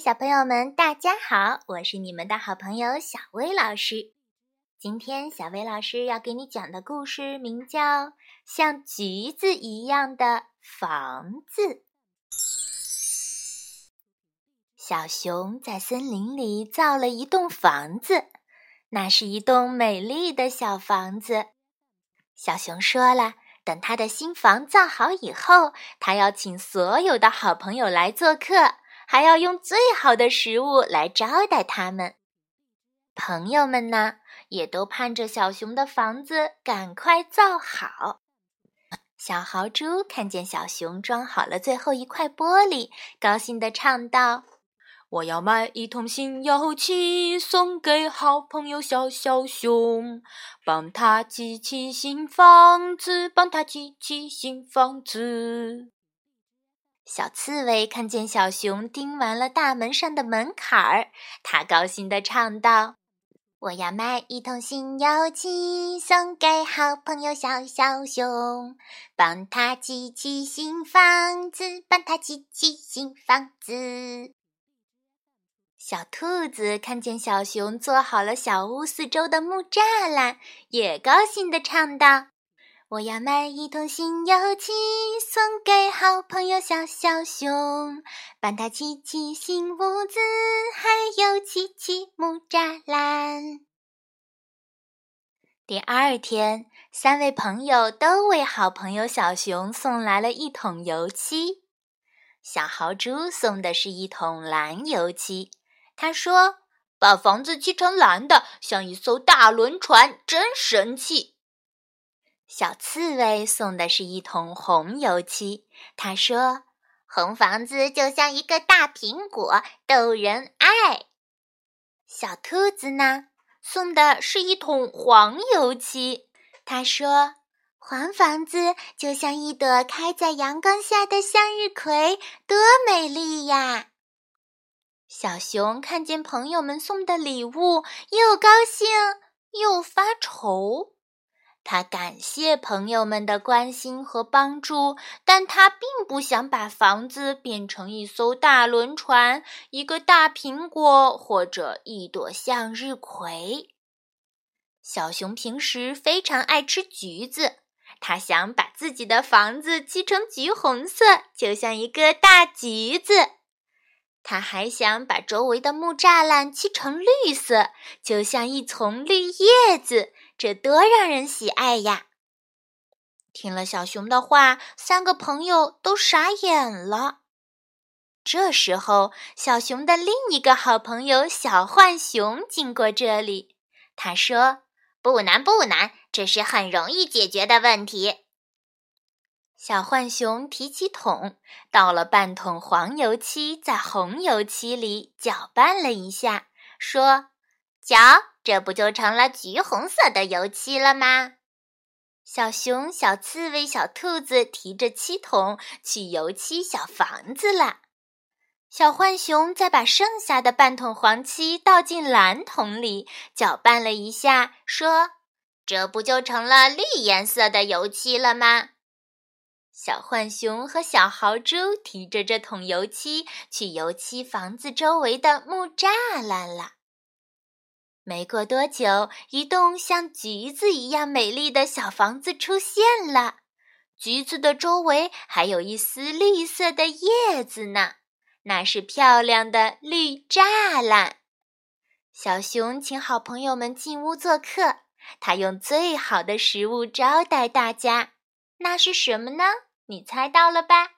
小朋友们，大家好！我是你们的好朋友小薇老师。今天小薇老师要给你讲的故事名叫《像橘子一样的房子》。小熊在森林里造了一栋房子，那是一栋美丽的小房子。小熊说了，等他的新房造好以后，他要请所有的好朋友来做客。还要用最好的食物来招待他们。朋友们呢，也都盼着小熊的房子赶快造好。小豪猪看见小熊装好了最后一块玻璃，高兴地唱道：“我要买一桶新油漆，送给好朋友小小熊，帮他砌起新房子，帮他砌起新房子。”小刺猬看见小熊钉完了大门上的门槛儿，它高兴地唱道：“我要买一桶新油漆，送给好朋友小小熊，帮他砌起新房子，帮他砌起新房子。”小兔子看见小熊做好了小屋四周的木栅栏，也高兴地唱道。我要买一桶新油漆，送给好朋友小小熊，帮他砌起新屋子，还有砌砌木栅栏。第二天，三位朋友都为好朋友小熊送来了一桶油漆。小豪猪送的是一桶蓝油漆，他说：“把房子漆成蓝的，像一艘大轮船，真神气。”小刺猬送的是一桶红油漆，他说：“红房子就像一个大苹果，逗人爱。”小兔子呢，送的是一桶黄油漆，他说：“黄房子就像一朵开在阳光下的向日葵，多美丽呀！”小熊看见朋友们送的礼物，又高兴又发愁。他感谢朋友们的关心和帮助，但他并不想把房子变成一艘大轮船、一个大苹果或者一朵向日葵。小熊平时非常爱吃橘子，他想把自己的房子漆成橘红色，就像一个大橘子。他还想把周围的木栅栏漆成绿色，就像一丛绿叶子。这多让人喜爱呀！听了小熊的话，三个朋友都傻眼了。这时候，小熊的另一个好朋友小浣熊经过这里，他说：“不难，不难，这是很容易解决的问题。”小浣熊提起桶，倒了半桶黄油漆在红油漆里，搅拌了一下，说：“搅。”这不就成了橘红色的油漆了吗？小熊、小刺猬、小兔子提着漆桶去油漆小房子了。小浣熊再把剩下的半桶黄漆倒进蓝桶里，搅拌了一下，说：“这不就成了绿颜色的油漆了吗？”小浣熊和小豪猪提着这桶油漆去油漆房子周围的木栅栏了。没过多久，一栋像橘子一样美丽的小房子出现了。橘子的周围还有一丝绿色的叶子呢，那是漂亮的绿栅栏。小熊请好朋友们进屋做客，他用最好的食物招待大家。那是什么呢？你猜到了吧？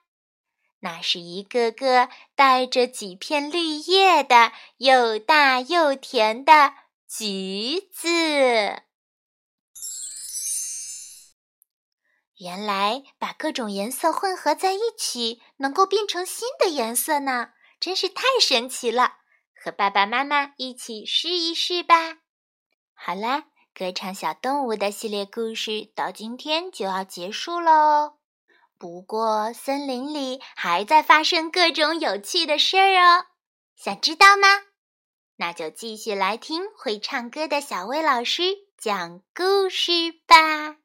那是一个个带着几片绿叶的又大又甜的。橘子，原来把各种颜色混合在一起，能够变成新的颜色呢，真是太神奇了！和爸爸妈妈一起试一试吧。好啦，歌唱小动物的系列故事到今天就要结束喽。不过，森林里还在发生各种有趣的事儿哦，想知道吗？那就继续来听会唱歌的小薇老师讲故事吧。